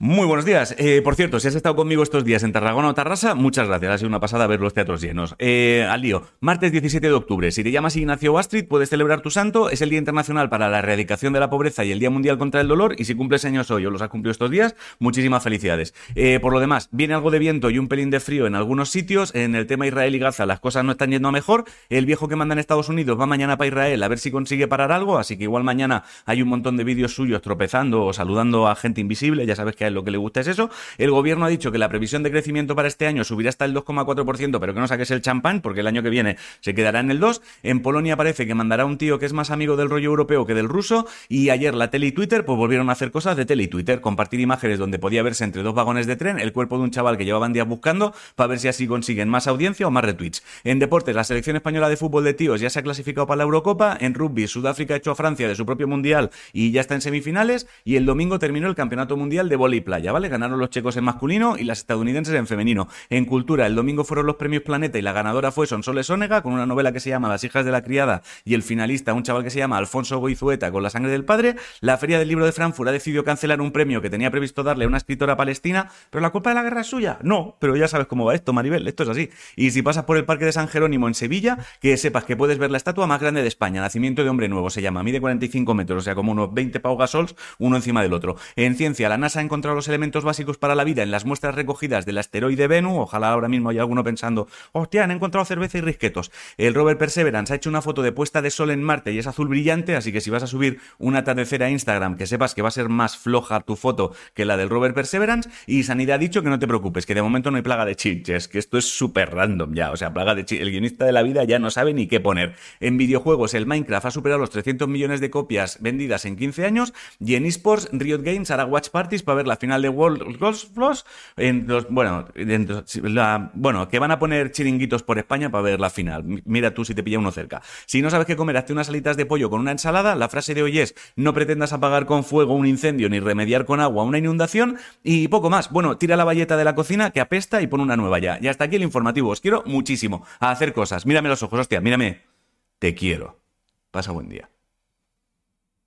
Muy buenos días. Eh, por cierto, si has estado conmigo estos días en Tarragona o Tarrasa, muchas gracias. Ha sido una pasada ver los teatros llenos. Eh, al lío. Martes 17 de octubre. Si te llamas Ignacio Astrid, puedes celebrar tu santo. Es el Día Internacional para la Erradicación de la Pobreza y el Día Mundial contra el Dolor. Y si cumples años hoy o los has cumplido estos días, muchísimas felicidades. Eh, por lo demás, viene algo de viento y un pelín de frío en algunos sitios. En el tema Israel y Gaza, las cosas no están yendo a mejor. El viejo que manda en Estados Unidos va mañana para Israel a ver si consigue parar algo. Así que igual mañana hay un montón de vídeos suyos tropezando o saludando a gente invisible. Ya sabes que lo que le gusta es eso. El gobierno ha dicho que la previsión de crecimiento para este año subirá hasta el 2,4%, pero que no saques el champán, porque el año que viene se quedará en el 2%. En Polonia parece que mandará un tío que es más amigo del rollo europeo que del ruso. Y ayer la tele y Twitter pues volvieron a hacer cosas de tele y Twitter, compartir imágenes donde podía verse entre dos vagones de tren el cuerpo de un chaval que llevaban días buscando para ver si así consiguen más audiencia o más retweets. En deportes, la selección española de fútbol de tíos ya se ha clasificado para la Eurocopa. En rugby, Sudáfrica hecho a Francia de su propio mundial y ya está en semifinales. Y el domingo terminó el campeonato mundial de vóley playa, ¿vale? Ganaron los checos en masculino y las estadounidenses en femenino. En cultura, el domingo fueron los premios Planeta y la ganadora fue Sonsoles Sónega con una novela que se llama Las hijas de la criada y el finalista, un chaval que se llama Alfonso Goizueta con La sangre del padre. La Feria del Libro de Frankfurt ha decidido cancelar un premio que tenía previsto darle a una escritora palestina, pero la culpa de la guerra es suya. No, pero ya sabes cómo va esto, Maribel, esto es así. Y si pasas por el Parque de San Jerónimo en Sevilla, que sepas que puedes ver la estatua más grande de España, Nacimiento de Hombre Nuevo, se llama, mide 45 metros, o sea, como unos 20 Pau Gasols, uno encima del otro. En ciencia, la NASA ha encontrado los elementos básicos para la vida en las muestras recogidas del asteroide Venus. Ojalá ahora mismo haya alguno pensando, hostia, han encontrado cerveza y risquetos. El rover Perseverance ha hecho una foto de puesta de sol en Marte y es azul brillante, así que si vas a subir un atardecer a Instagram, que sepas que va a ser más floja tu foto que la del rover Perseverance. Y Sanidad ha dicho que no te preocupes, que de momento no hay plaga de chinches, que esto es súper random ya. O sea, plaga de chinches. El guionista de la vida ya no sabe ni qué poner. En videojuegos, el Minecraft ha superado los 300 millones de copias vendidas en 15 años y en esports, Riot Games hará watch parties para ver la final de World Golf en los, bueno, la, bueno, que van a poner chiringuitos por España para ver la final. Mira tú si te pilla uno cerca. Si no sabes qué comer, hazte unas alitas de pollo con una ensalada. La frase de hoy es, no pretendas apagar con fuego un incendio ni remediar con agua una inundación y poco más. Bueno, tira la valleta de la cocina que apesta y pon una nueva ya. Y hasta aquí el informativo. Os quiero muchísimo a hacer cosas. Mírame los ojos, hostia, mírame. Te quiero. Pasa buen día.